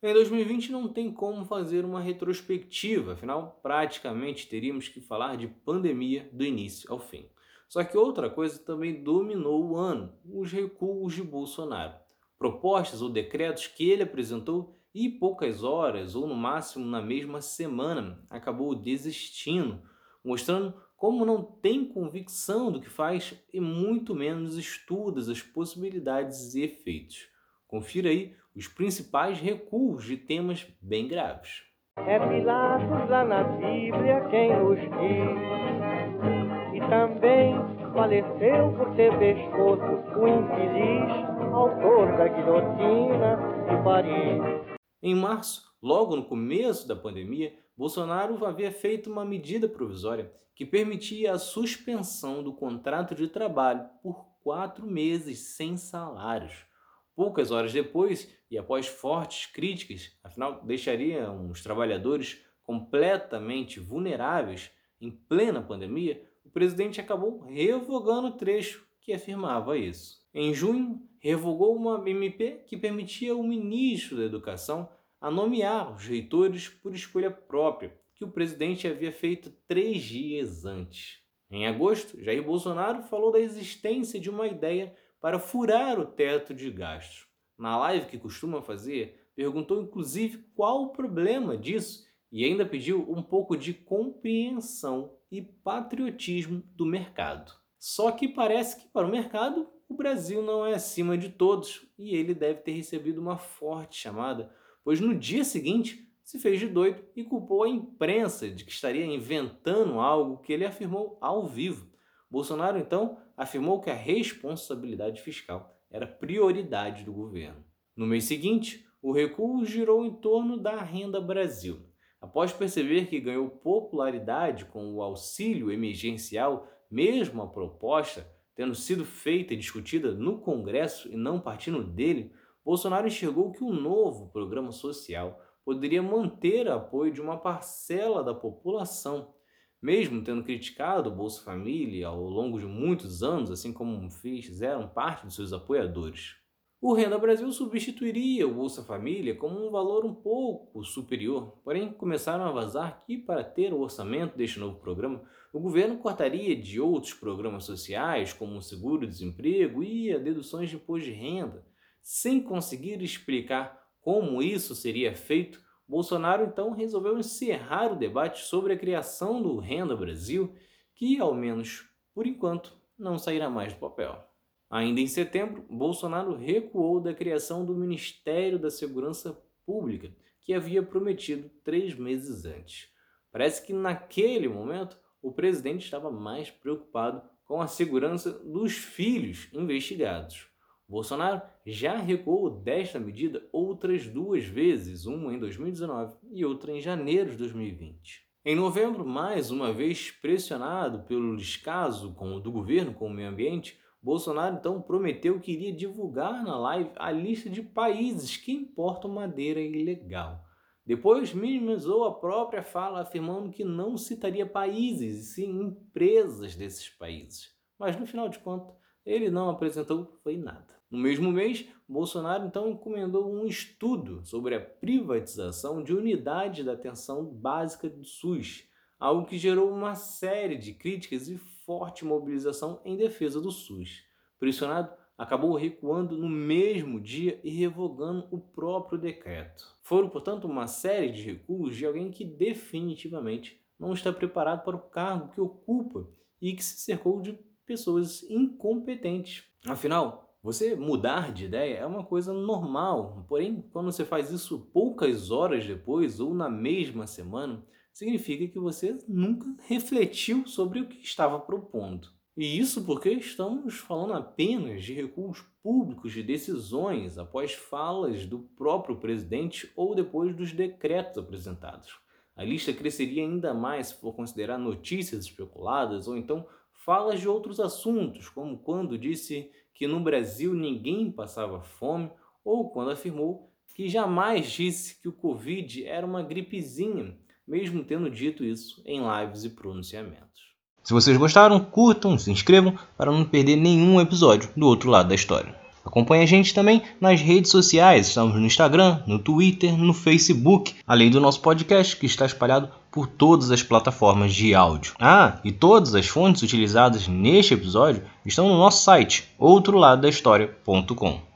Em 2020 não tem como fazer uma retrospectiva, afinal, praticamente teríamos que falar de pandemia do início ao fim. Só que outra coisa também dominou o ano: os recuos de Bolsonaro. Propostas ou decretos que ele apresentou e poucas horas, ou no máximo na mesma semana, acabou desistindo, mostrando como não tem convicção do que faz e muito menos estuda as possibilidades e efeitos. Confira aí os principais recuos de temas bem graves. É Pilatos lá na Bíblia quem nos diz, e também faleceu por ter pescoço o infeliz autor da guilhotina de Paris. Em março, logo no começo da pandemia, Bolsonaro havia feito uma medida provisória que permitia a suspensão do contrato de trabalho por quatro meses sem salários. Poucas horas depois, e após fortes críticas, afinal deixaria os trabalhadores completamente vulneráveis em plena pandemia, o presidente acabou revogando o trecho que afirmava isso. Em junho, revogou uma MP que permitia ao ministro da Educação a nomear os reitores por escolha própria, que o presidente havia feito três dias antes. Em agosto, Jair Bolsonaro falou da existência de uma ideia para furar o teto de gastos. Na live que costuma fazer, perguntou inclusive qual o problema disso e ainda pediu um pouco de compreensão e patriotismo do mercado. Só que parece que para o mercado o Brasil não é acima de todos e ele deve ter recebido uma forte chamada, pois no dia seguinte se fez de doido e culpou a imprensa de que estaria inventando algo que ele afirmou ao vivo. Bolsonaro então afirmou que a responsabilidade fiscal era prioridade do governo. No mês seguinte, o recuo girou em torno da Renda Brasil. Após perceber que ganhou popularidade com o auxílio emergencial, mesmo a proposta tendo sido feita e discutida no Congresso e não partindo dele, Bolsonaro enxergou que o novo programa social poderia manter o apoio de uma parcela da população, mesmo tendo criticado o Bolsa Família ao longo de muitos anos, assim como fizeram parte de seus apoiadores. O Renda Brasil substituiria o Bolsa Família como um valor um pouco superior, porém começaram a vazar que, para ter o orçamento deste novo programa, o governo cortaria de outros programas sociais, como o seguro-desemprego e a deduções de imposto de renda. Sem conseguir explicar como isso seria feito, Bolsonaro então resolveu encerrar o debate sobre a criação do Renda Brasil, que, ao menos por enquanto, não sairá mais do papel. Ainda em setembro, Bolsonaro recuou da criação do Ministério da Segurança Pública, que havia prometido três meses antes. Parece que naquele momento o presidente estava mais preocupado com a segurança dos filhos investigados. Bolsonaro já recuou desta medida outras duas vezes, uma em 2019 e outra em janeiro de 2020. Em novembro, mais uma vez pressionado pelo descaso do governo com o meio ambiente, Bolsonaro então prometeu que iria divulgar na live a lista de países que importam madeira ilegal. Depois minimizou a própria fala, afirmando que não citaria países, e sim empresas desses países. Mas no final de contas, ele não apresentou foi nada. No mesmo mês, Bolsonaro então encomendou um estudo sobre a privatização de unidades da atenção básica do SUS, algo que gerou uma série de críticas e forte mobilização em defesa do SUS. Pressionado, acabou recuando no mesmo dia e revogando o próprio decreto. Foram, portanto, uma série de recuos de alguém que definitivamente não está preparado para o cargo que ocupa e que se cercou de pessoas incompetentes. Afinal, você mudar de ideia é uma coisa normal, porém, quando você faz isso poucas horas depois ou na mesma semana, significa que você nunca refletiu sobre o que estava propondo. E isso porque estamos falando apenas de recursos públicos de decisões após falas do próprio presidente ou depois dos decretos apresentados. A lista cresceria ainda mais se for considerar notícias especuladas ou então falas de outros assuntos, como quando disse que no Brasil ninguém passava fome ou quando afirmou que jamais disse que o Covid era uma gripezinha, mesmo tendo dito isso em lives e pronunciamentos. Se vocês gostaram, curtam, se inscrevam para não perder nenhum episódio do outro lado da história. Acompanhe a gente também nas redes sociais, estamos no Instagram, no Twitter, no Facebook, além do nosso podcast que está espalhado por todas as plataformas de áudio. Ah, e todas as fontes utilizadas neste episódio estão no nosso site, outroladodahistoria.com.